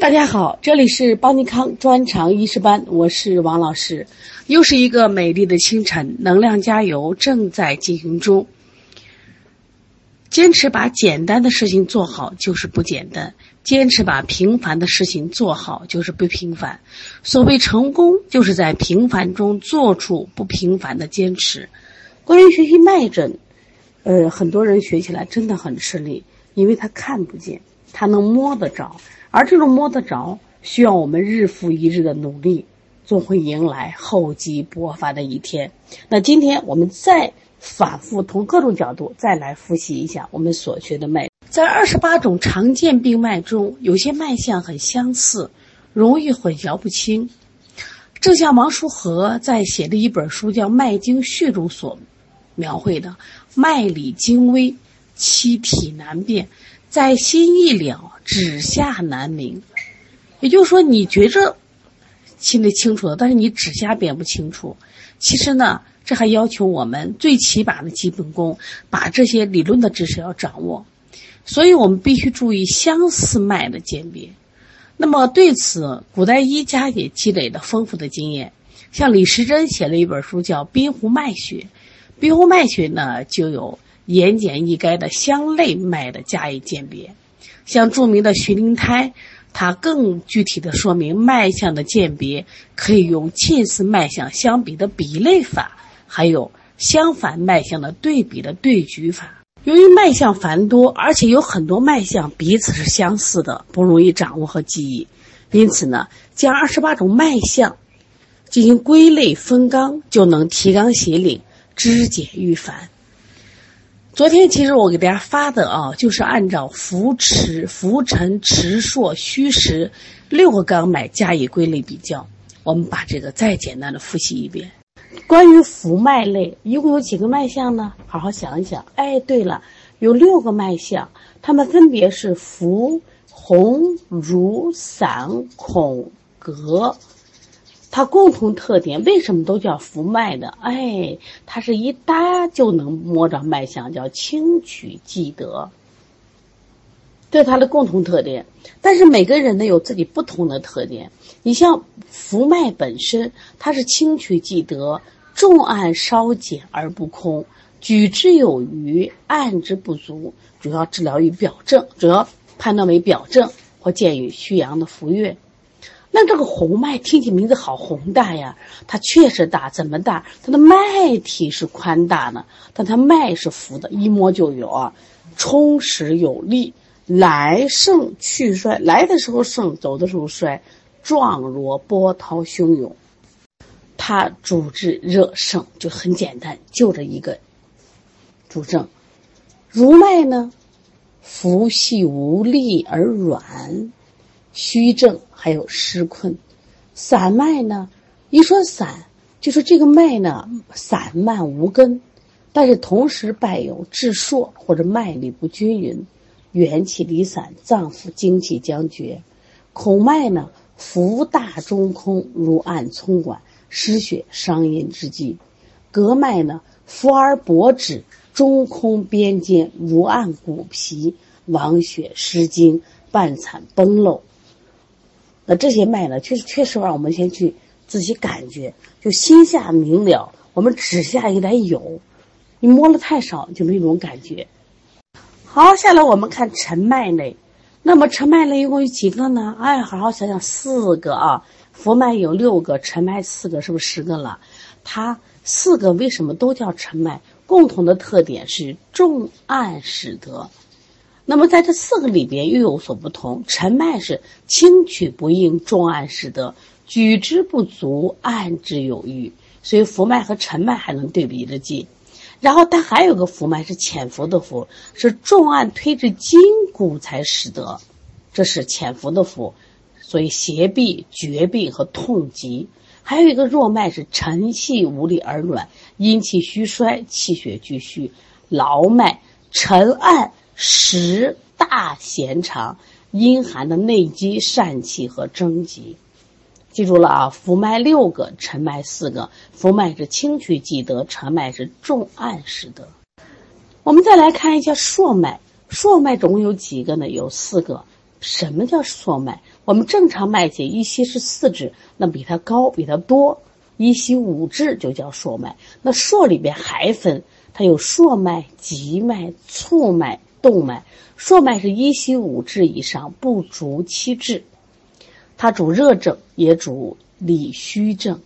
大家好，这里是邦尼康专长医师班，我是王老师。又是一个美丽的清晨，能量加油正在进行中。坚持把简单的事情做好就是不简单，坚持把平凡的事情做好就是不平凡。所谓成功，就是在平凡中做出不平凡的坚持。关于学习脉诊，呃，很多人学起来真的很吃力，因为他看不见，他能摸得着。而这种摸得着，需要我们日复一日的努力，总会迎来厚积薄发的一天。那今天我们再反复从各种角度再来复习一下我们所学的脉。在二十八种常见病脉中，有些脉象很相似，容易混淆不清。正像王叔和在写的一本书叫《脉经序》中所描绘的：“脉理精微，七体难辨，在心一了。”指下难明，也就是说，你觉着心里清楚了，但是你指下辨不清楚。其实呢，这还要求我们最起码的基本功，把这些理论的知识要掌握。所以我们必须注意相似脉的鉴别。那么对此，古代医家也积累了丰富的经验。像李时珍写了一本书叫《滨湖脉学》，《滨湖脉学》呢就有言简意赅的相类脉的加以鉴别。像著名的徐灵胎，他更具体的说明脉象的鉴别可以用近似脉象相比的比类法，还有相反脉象的对比的对局法。由于脉象繁多，而且有很多脉象彼此是相似的，不容易掌握和记忆，因此呢，将二十八种脉象进行归类分纲，就能提纲挈领，知简驭繁。昨天其实我给大家发的啊，就是按照浮池、浮沉、池硕、虚实六个纲脉加以归类比较。我们把这个再简单的复习一遍。关于浮脉类，一共有几个脉象呢？好好想一想。哎，对了，有六个脉象，它们分别是浮、红、濡、散、孔、革。它共同特点为什么都叫浮脉的？哎，它是一搭就能摸着脉象，叫轻取即得。这是它的共同特点。但是每个人呢有自己不同的特点。你像浮脉本身，它是轻取即得，重按稍减而不空，举之有余，按之不足，主要治疗于表症，主要判断为表症或见于虚阳的浮越。那这个红脉听起名字好宏大呀，它确实大，怎么大？它的脉体是宽大的，但它脉是浮的，一摸就有啊，充实有力，来盛去衰，来的时候盛，走的时候衰，状若波涛汹涌。它主治热盛，就很简单，就这一个主症。如脉呢，浮细无力而软。虚症还有湿困，散脉呢？一说散，就说这个脉呢散漫无根，但是同时伴有滞硕或者脉力不均匀，元气离散，脏腑精气将绝。孔脉呢浮大中空，如按葱管，失血伤阴之际。隔脉呢浮而薄止，中空边间，如按骨皮，亡血失精，半残崩漏。那这些脉呢，确实确实让我们先去自己感觉，就心下明了，我们指下有点有，你摸了太少就没有那种感觉。好，下来我们看沉脉类，那么沉脉类一共有几个呢？哎，好好想想，四个啊。浮脉有六个，沉脉四个，是不是十个了？它四个为什么都叫沉脉？共同的特点是重按使得。那么在这四个里边又有所不同，沉脉是轻取不应，重按使得，举之不足，按之有余，所以浮脉和沉脉还能对比着记。然后它还有个浮脉是潜伏的浮，是重按推至筋骨才使得，这是潜伏的浮，所以胁痹、绝痹和痛疾。还有一个弱脉是沉细无力而软，阴气虚衰，气血俱虚，劳脉沉按。十大弦长，阴寒的内积疝气和征集，记住了啊！浮脉六个，沉脉四个。浮脉是轻取即得，沉脉是重按使得。我们再来看一下硕脉，硕脉总共有几个呢？有四个。什么叫硕脉？我们正常脉节一息是四指，那比它高，比它多，一息五指就叫硕脉。那硕里边还分，它有硕脉、急脉、促脉、动脉。硕脉是一息五指以上，不足七指，它主热症，也主里虚症。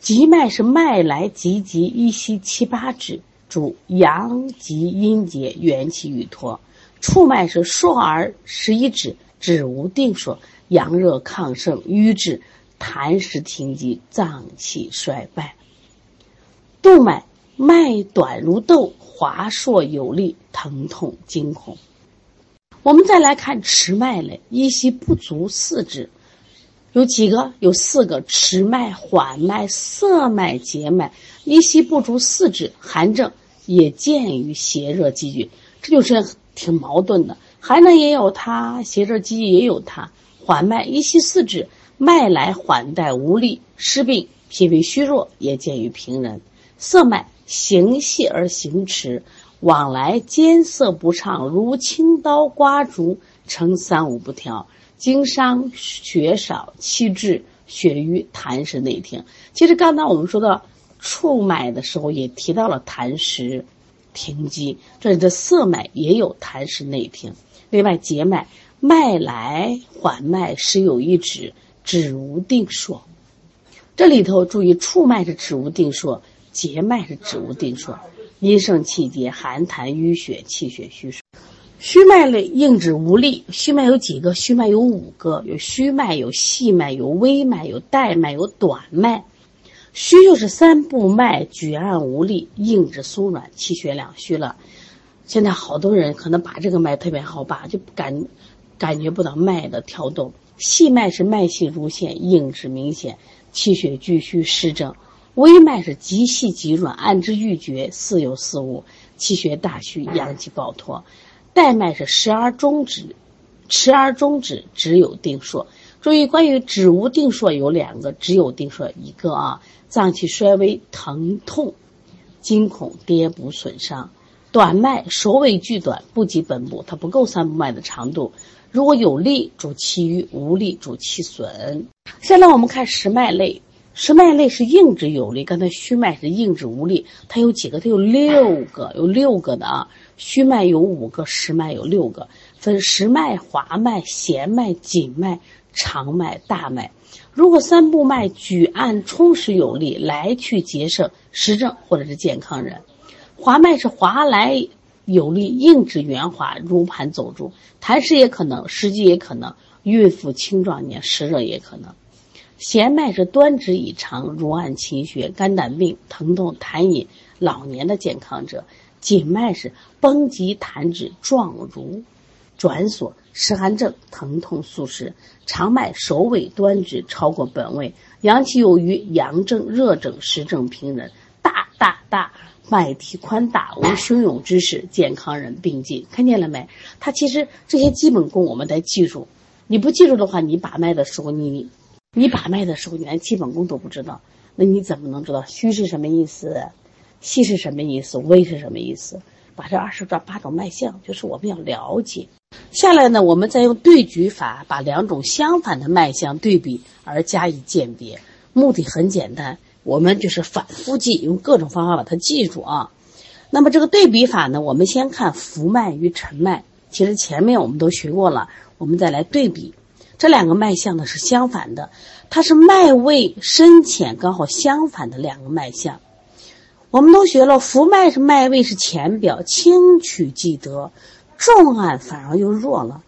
急脉是脉来急急，一息七八指，主阳极阴结，元气欲脱。触脉是硕而十一指，指无定数，阳热亢盛，瘀滞，痰湿停积，脏气衰败。动脉脉短如豆，滑硕有力，疼痛惊恐。我们再来看迟脉类，一息不足四指。有几个？有四个：迟脉、缓脉、涩脉、结脉。一息不足四指，寒症也见于邪热积聚，这就是挺矛盾的。寒症也有它，邪热积聚也有它。缓脉一息四指，脉来缓带无力，湿病，脾胃虚弱，也见于平人。涩脉行细而行迟，往来艰涩不畅，如轻刀刮竹，成三五不调。经伤血少气滞血瘀痰湿内停。其实刚才我们说到触脉的时候，也提到了痰湿停积。这里的涩脉也有痰湿内停。另外结脉脉来缓脉时有一指，指无定数。这里头注意触脉是指无定数，结脉是指无定数。阴盛气结，寒痰淤血，气血虚数。虚脉类硬指无力，虚脉有几个？虚脉有五个，有虚脉，有细脉，有微脉，有带脉，有短脉。虚就是三部脉举按无力，硬指松软，气血两虚了。现在好多人可能把这个脉特别好把，就感感觉不到脉的跳动。细脉是脉细如线，硬指明显，气血俱虚湿症。微脉是极细极软，按之欲绝，似有似无，气血大虚，阳气暴脱。带脉是时而终止，迟而终止，只有定数。注意，关于止无定数有两个，只有定数一个啊。脏器衰微，疼痛，惊恐，跌补损伤。短脉首尾俱短，不及本部，它不够三部脉的长度。如果有力，主气郁；无力，主气损。现在我们看实脉类，实脉类是硬质有力，刚才虚脉是硬质无力。它有几个？它有六个，有六个的啊。虚脉有五个，实脉有六个，分实脉、滑脉、弦脉、紧脉、长脉、大脉。如果三部脉举按充实有力，来去节省，实证或者是健康人。滑脉是滑来有力，硬质圆滑，如盘走珠，痰湿也可能，湿积也可能，孕妇、青壮年湿热也可能。弦脉是端直以长，如按勤学，肝胆病、疼痛、痰饮，老年的健康者。紧脉是绷急弹指，状如转锁，湿寒症，疼痛速湿。长脉首尾端直，超过本位，阳气有余，阳症、热症、湿症平人。大大大，脉体宽大，无汹涌之势，健康人并进。看见了没？它其实这些基本功我们得记住。你不记住的话，你把脉的时候，你你把脉的时候，你连基本功都不知道，那你怎么能知道虚是什么意思？细是什么意思？微是什么意思？把这二十八八种脉象，就是我们要了解。下来呢，我们再用对举法把两种相反的脉象对比而加以鉴别。目的很简单，我们就是反复记，用各种方法把它记住啊。那么这个对比法呢，我们先看浮脉与沉脉。其实前面我们都学过了，我们再来对比这两个脉象呢是相反的，它是脉位深浅刚好相反的两个脉象。我们都学了，浮脉是脉位是浅表，轻取即得；重按反而又弱了。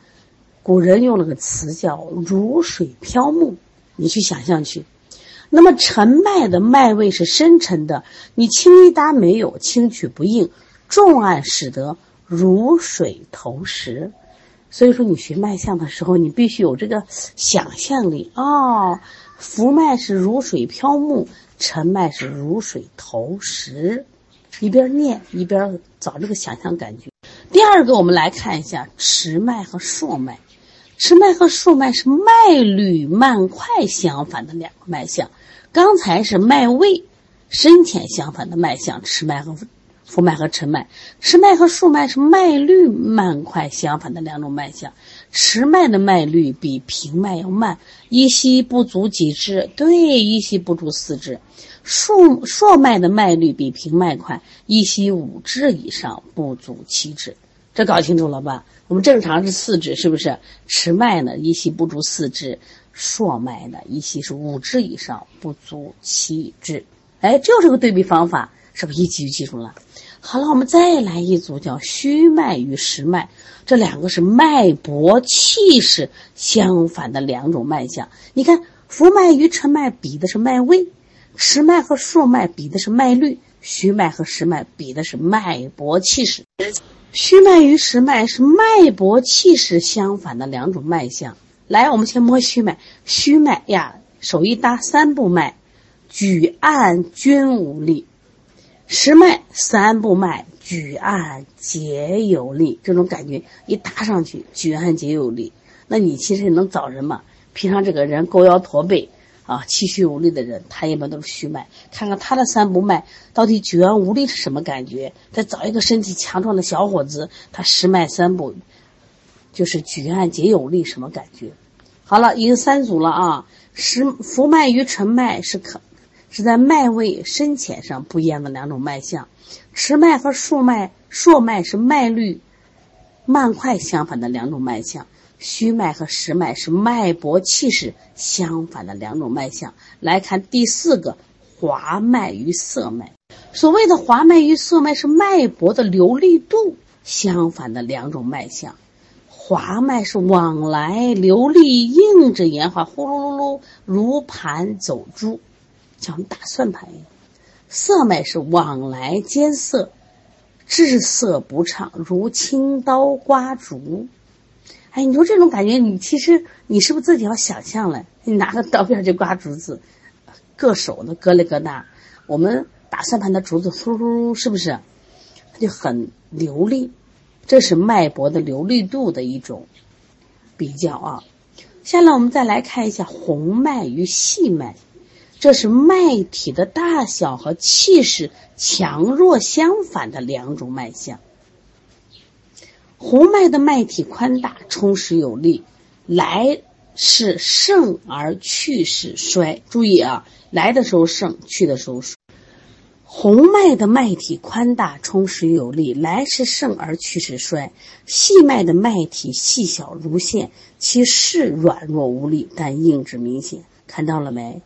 古人用了个词叫“如水漂木”，你去想象去。那么沉脉的脉位是深沉的，你轻一搭没有，轻取不应；重按使得如水投石。所以说，你学脉象的时候，你必须有这个想象力哦。浮脉是如水漂木。沉脉是如水投石，一边念一边找这个想象感觉。第二个，我们来看一下迟脉和硕脉。迟脉和硕脉是脉率慢快相反的两个脉象。刚才是脉位深浅相反的脉象，迟脉和浮脉和沉脉。迟脉和硕脉是脉率慢快相反的两种脉象。迟脉的脉率比平脉要慢，一息不足几支，对，一息不足四支。数硕脉的脉率比平脉快，一息五支以上，不足七支。这搞清楚了吧？我们正常是四支，是不是？迟脉呢，一息不足四支；硕脉呢，一息是五支以上，不足七支。哎，就是个对比方法，是不是一记就记住了？好了，我们再来一组，叫虚脉与实脉，这两个是脉搏气势相反的两种脉象。你看，浮脉与沉脉比的是脉位，实脉和硕脉比的是脉率，虚脉和实脉比的是脉搏气势。虚脉与实脉是脉搏气势相反的两种脉象。来，我们先摸虚脉，虚脉呀，手一搭三步脉，举按均无力。实脉三步脉，举按皆有力，这种感觉一搭上去，举按皆有力。那你其实能找人吗？平常这个人勾腰驼背啊，气虚无力的人，他一般都是虚脉。看看他的三步脉到底举按无力是什么感觉？再找一个身体强壮的小伙子，他实脉三步就是举按皆有力，什么感觉？好了，已经三组了啊。实浮脉与沉脉是可。是在脉位深浅上不一样的两种脉象，迟脉和数脉、硕脉是脉率慢快相反的两种脉象，虚脉和实脉是脉搏气势相反的两种脉象。来看第四个，滑脉与涩脉。所谓的滑脉与涩脉是脉搏的流利度相反的两种脉象，滑脉是往来流利，硬着延缓，呼噜噜噜如盘走珠。像打算盘一样，涩脉是往来艰涩，滞色不畅，如轻刀刮竹。哎，你说这种感觉，你其实你是不是自己要想象了？你拿个刀片就刮竹子，硌手的咯哩咯哒。我们打算盘的竹子，呼噜，是不是？它就很流利，这是脉搏的流利度的一种比较啊。下来我们再来看一下红脉与细脉。这是脉体的大小和气势强弱相反的两种脉象。红脉的脉体宽大、充实有力，来是盛而去是衰。注意啊，来的时候盛，去的时候衰。红脉的脉体宽大、充实有力，来是盛而去是衰。细脉的脉体细小如线，其势软弱无力，但硬质明显。看到了没？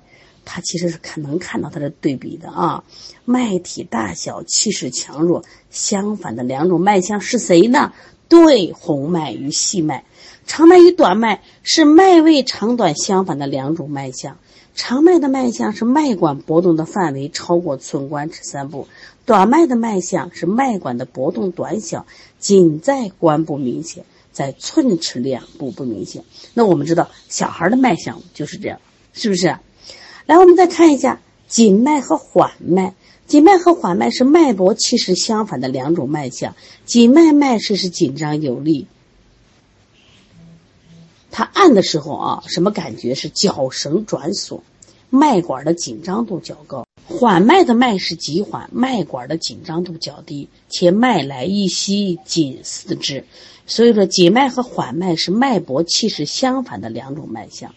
它其实是看能看到它的对比的啊，脉体大小、气势强弱相反的两种脉象是谁呢？对，红脉与细脉，长脉与短脉是脉位长短相反的两种脉象。长脉的脉象是脉管搏动的范围超过寸关尺三步，短脉的脉象是脉管的搏动短小，仅在关部明显，在寸尺两步不明显。那我们知道小孩的脉象就是这样，是不是？来，我们再看一下紧脉和缓脉。紧脉和缓脉是脉搏气势相反的两种脉象。紧脉脉势是紧张有力，它按的时候啊，什么感觉？是绞绳转锁，脉管的紧张度较高。缓脉的脉是急缓，脉管的紧张度较低，且脉来一息紧四肢。所以说，紧脉和缓脉是脉搏气势相反的两种脉象。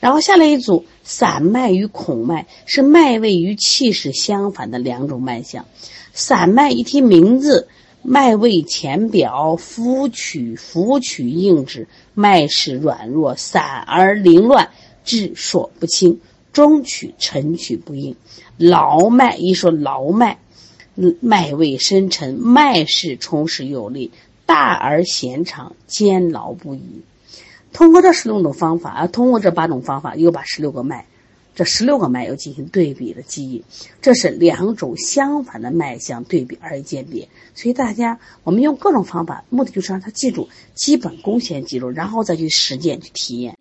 然后下来一组散脉与孔脉是脉位与气势相反的两种脉象。散脉一听名字，脉位浅表，浮曲浮曲硬质，脉势软弱，散而凌乱，质硕不清，中取沉取不应。劳脉一说劳脉，脉位深沉，脉势充实有力，大而弦长，坚牢不移。通过这十六种方法啊，通过这八种方法，又把十六个脉，这十六个脉又进行对比的记忆，这是两种相反的脉相对比而鉴别。所以大家，我们用各种方法，目的就是让他记住基本功先记住，然后再去实践去体验。